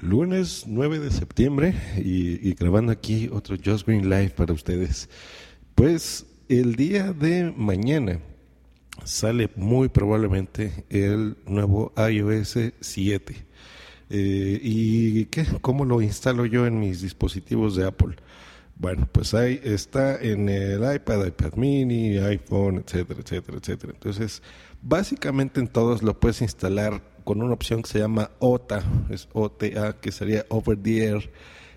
Lunes 9 de septiembre y, grabando aquí otro Just Green Live para ustedes. Pues el día de mañana sale muy probablemente el nuevo iOS 7. Eh, ¿Y qué? ¿Cómo lo instalo yo en mis dispositivos de Apple? Bueno, pues ahí está en el iPad, iPad mini, iPhone, etcétera, etcétera, etcétera. Entonces, básicamente en todos lo puedes instalar con una opción que se llama OTA, es OTA, que sería Over the Air,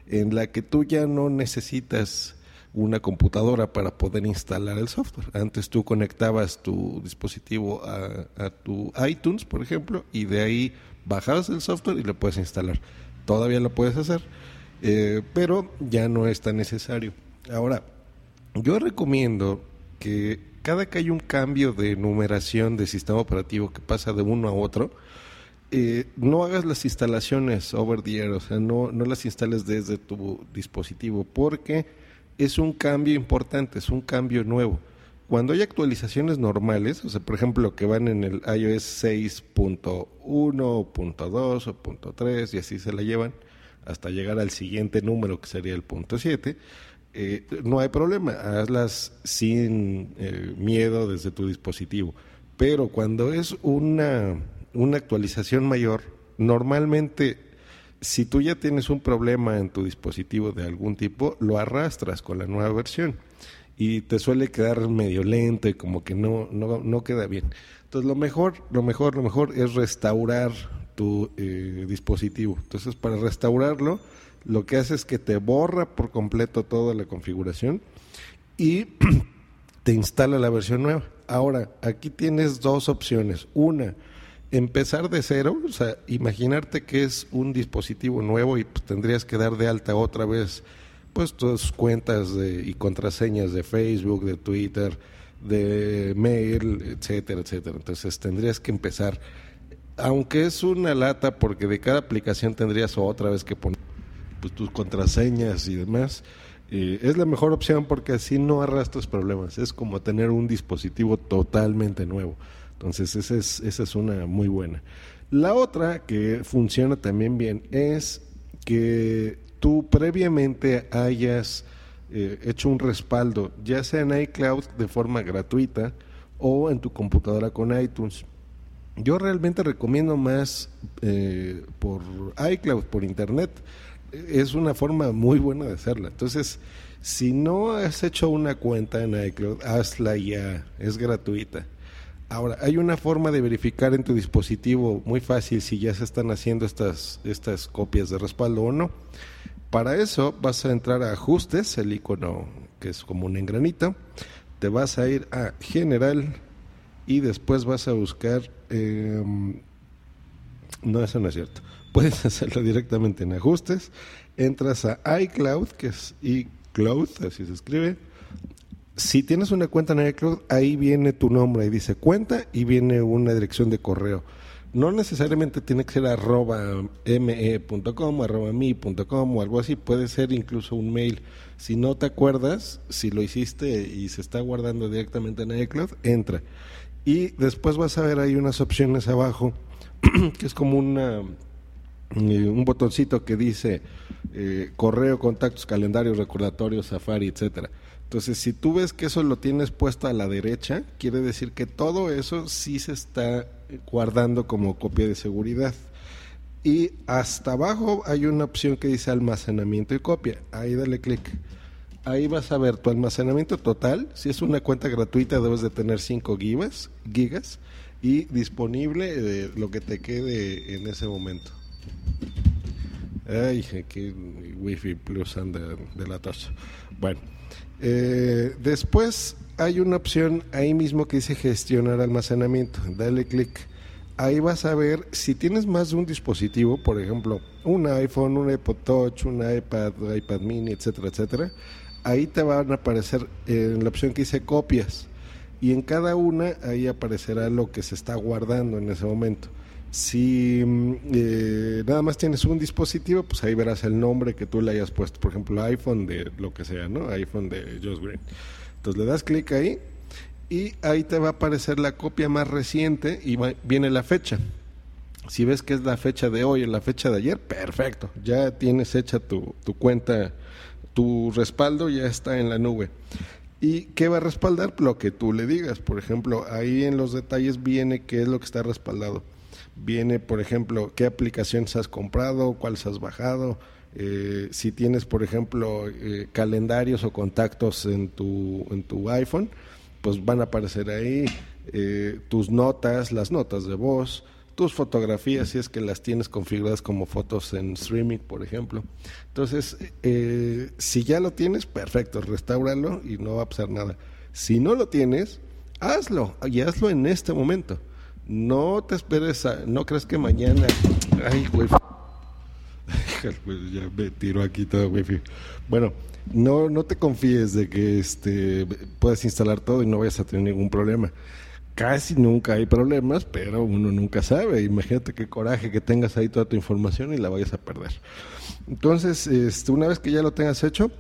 en la que tú ya no necesitas una computadora para poder instalar el software. Antes tú conectabas tu dispositivo a, tu iTunes, por ejemplo, y de ahí bajabas el software y lo puedes instalar. Todavía lo puedes hacer, eh, pero ya no es tan necesario. Ahora, yo recomiendo que cada que hay un cambio de numeración de sistema operativo que pasa de uno a otro, eh, no hagas las instalaciones over the air, o sea, no, no las instales desde tu dispositivo, porque es un cambio importante, es un cambio nuevo. Cuando hay actualizaciones normales, o sea, por ejemplo, que van en el iOS 6.1, .2 o .3 y así se la llevan hasta llegar al siguiente número que sería el punto 7, eh, no hay problema, hazlas sin eh, miedo desde tu dispositivo. Pero cuando es una una actualización mayor, normalmente si tú ya tienes un problema en tu dispositivo de algún tipo, lo arrastras con la nueva versión y te suele quedar medio lento y como que no, no, no queda bien. Entonces lo mejor, lo mejor, lo mejor es restaurar tu eh, dispositivo. Entonces para restaurarlo, lo que hace es que te borra por completo toda la configuración y te instala la versión nueva. Ahora, aquí tienes dos opciones. Una, empezar de cero, o sea, imaginarte que es un dispositivo nuevo y pues, tendrías que dar de alta otra vez pues tus cuentas de, y contraseñas de Facebook, de Twitter, de mail, etcétera, etcétera. Entonces tendrías que empezar, aunque es una lata porque de cada aplicación tendrías otra vez que poner pues, tus contraseñas y demás. Eh, es la mejor opción porque así no arrastras problemas. Es como tener un dispositivo totalmente nuevo. Entonces, esa es, esa es una muy buena. La otra que funciona también bien es que tú previamente hayas eh, hecho un respaldo, ya sea en iCloud de forma gratuita o en tu computadora con iTunes. Yo realmente recomiendo más eh, por iCloud, por Internet. Es una forma muy buena de hacerla. Entonces, si no has hecho una cuenta en iCloud, hazla ya, es gratuita. Ahora, hay una forma de verificar en tu dispositivo muy fácil si ya se están haciendo estas, estas copias de respaldo o no. Para eso vas a entrar a ajustes, el icono que es como un engranito, te vas a ir a general y después vas a buscar... Em, no, eso no es cierto. Puedes hacerlo directamente en ajustes, entras a iCloud, que es iCloud, así se escribe, si tienes una cuenta en iCloud, ahí viene tu nombre, ahí dice cuenta y viene una dirección de correo. No necesariamente tiene que ser arroba me.com, arroba mi.com o algo así, puede ser incluso un mail. Si no te acuerdas, si lo hiciste y se está guardando directamente en iCloud, entra. Y después vas a ver ahí unas opciones abajo, que es como una, eh, un botoncito que dice eh, correo, contactos, calendarios, recordatorios, Safari, etcétera entonces, si tú ves que eso lo tienes puesto a la derecha, quiere decir que todo eso sí se está guardando como copia de seguridad. Y hasta abajo hay una opción que dice almacenamiento y copia. Ahí dale clic. Ahí vas a ver tu almacenamiento total. Si es una cuenta gratuita debes de tener 5 gigas, gigas y disponible eh, lo que te quede en ese momento. Ay, aquí Wi-Fi Plus anda de la taza. Bueno. Eh, después hay una opción ahí mismo que dice gestionar almacenamiento. Dale clic. Ahí vas a ver si tienes más de un dispositivo, por ejemplo, un iPhone, un iPod Touch, un iPad, iPad mini, etcétera, etcétera. Ahí te van a aparecer en eh, la opción que dice copias. Y en cada una ahí aparecerá lo que se está guardando en ese momento. Si mm, eh, nada más tienes un dispositivo, pues ahí verás el nombre que tú le hayas puesto. Por ejemplo, iPhone de lo que sea, ¿no? iPhone de Josh Green. Entonces le das clic ahí y ahí te va a aparecer la copia más reciente y viene la fecha. Si ves que es la fecha de hoy o la fecha de ayer, perfecto, ya tienes hecha tu, tu cuenta, tu respaldo ya está en la nube. ¿Y qué va a respaldar? Lo que tú le digas. Por ejemplo, ahí en los detalles viene qué es lo que está respaldado. Viene, por ejemplo, qué aplicaciones has comprado, cuáles has bajado, eh, si tienes, por ejemplo, eh, calendarios o contactos en tu, en tu iPhone, pues van a aparecer ahí eh, tus notas, las notas de voz, tus fotografías, si es que las tienes configuradas como fotos en streaming, por ejemplo. Entonces, eh, si ya lo tienes, perfecto, restauralo y no va a pasar nada. Si no lo tienes, hazlo y hazlo en este momento. No te esperes a, no crees que mañana, ay, güey, ya me tiro aquí todo, güey. Bueno, no, no te confíes de que este puedas instalar todo y no vayas a tener ningún problema casi nunca hay problemas, pero uno nunca sabe. Imagínate qué coraje que tengas ahí toda tu información y la vayas a perder. Entonces, este, una vez que ya lo tengas hecho,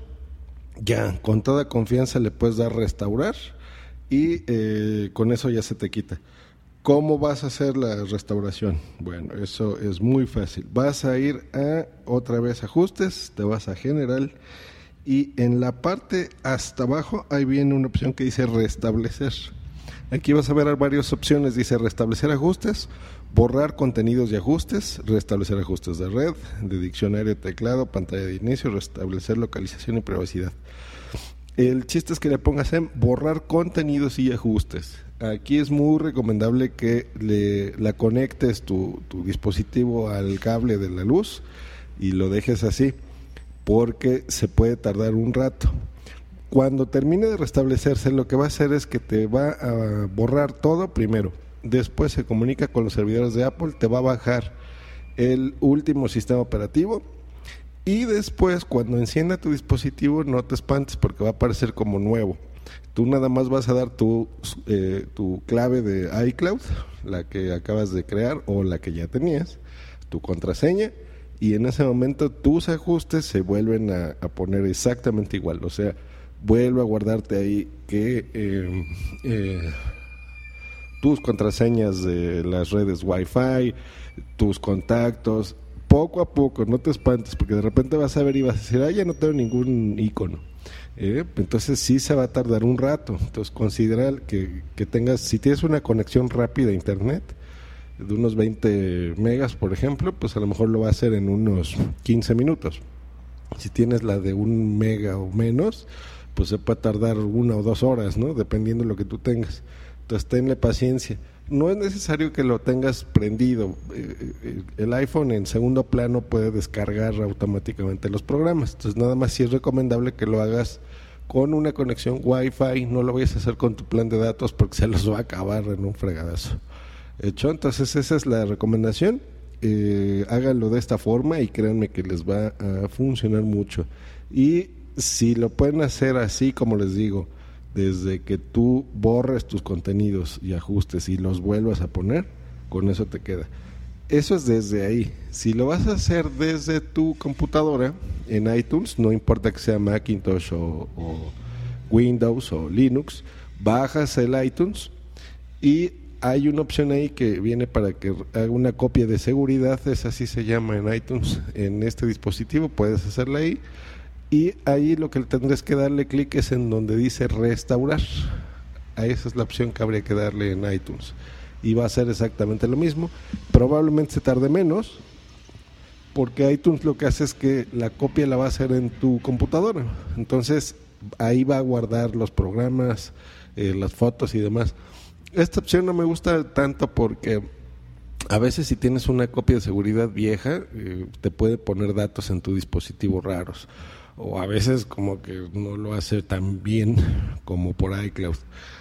ya con toda confianza le puedes dar restaurar y eh, con eso ya se te quita. ¿Cómo vas a hacer la restauración? Bueno, eso es muy fácil. Vas a ir a otra vez ajustes, te vas a general y en la parte hasta abajo ahí viene una opción que dice restablecer. Aquí vas a ver varias opciones. Dice restablecer ajustes, borrar contenidos y ajustes, restablecer ajustes de red, de diccionario, teclado, pantalla de inicio, restablecer localización y privacidad. El chiste es que le pongas en borrar contenidos y ajustes. Aquí es muy recomendable que le, la conectes tu, tu dispositivo al cable de la luz y lo dejes así, porque se puede tardar un rato. Cuando termine de restablecerse, lo que va a hacer es que te va a borrar todo primero. Después se comunica con los servidores de Apple, te va a bajar el último sistema operativo y después cuando encienda tu dispositivo no te espantes porque va a aparecer como nuevo. Tú nada más vas a dar tu, eh, tu clave de iCloud, la que acabas de crear o la que ya tenías, tu contraseña y en ese momento tus ajustes se vuelven a, poner exactamente igual. O sea, vuelve a guardarte ahí que eh, eh, tus contraseñas de las redes Wi-Fi, tus contactos, poco a poco, no te espantes, porque de repente vas a ver y vas a decir, ah, ya no tengo ningún icono. Eh, entonces sí se va a tardar un rato. Entonces considera que, que tengas, si tienes una conexión rápida a internet, de unos 20 megas, por ejemplo, pues a lo mejor lo va a hacer en unos 15 minutos. Si tienes la de un mega o menos, pues se puede tardar una o dos horas, ¿no? Dependiendo de lo que tú tengas. Entonces, tenle paciencia. No es necesario que lo tengas prendido. Eh, eh, el iPhone en segundo plano puede descargar automáticamente los programas. Entonces, nada más si es recomendable que lo hagas con una conexión Wi-Fi. No lo vayas a hacer con tu plan de datos porque se los va a acabar en un fregadazo. Hecho, entonces esa es la recomendación. Eh, háganlo de esta forma y créanme que les va a funcionar mucho. Y si lo pueden hacer así como les digo, desde que tú borres tus contenidos y ajustes y los vuelvas a poner, con eso te queda. Eso es desde ahí. Si lo vas a hacer desde tu computadora en iTunes, no importa que sea Macintosh o, Windows o Linux, bajas el iTunes y hay una opción ahí que viene para que haga una copia de seguridad, es así se llama en iTunes, en este dispositivo, puedes hacerla ahí y ahí lo que tendrás que darle clic es en donde dice restaurar. A esa es la opción que habría que darle en iTunes. Y va a ser exactamente lo mismo. Probablemente se tarde menos, porque iTunes lo que hace es que la copia la va a hacer en tu computadora. Entonces ahí va a guardar los programas, eh, las fotos y demás. Esta opción no me gusta tanto porque a veces si tienes una copia de seguridad vieja, eh, te puede poner datos en tu dispositivo raros o a veces como que no lo hace tan bien como por iCloud.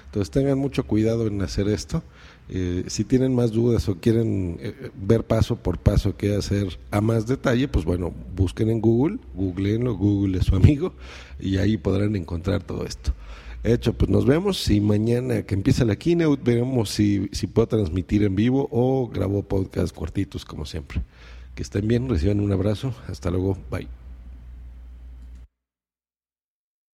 Entonces tengan mucho cuidado en hacer esto. Eh, si tienen más dudas o quieren eh, ver paso por paso qué hacer a más detalle, pues bueno, busquen en Google, googleenlo, Google es su amigo y ahí podrán encontrar todo esto. Hecho, pues nos vemos y mañana que empieza la keynote veremos si, si puedo transmitir en vivo o grabo podcast cortitos como siempre. Que estén bien, reciban un abrazo, hasta luego, bye.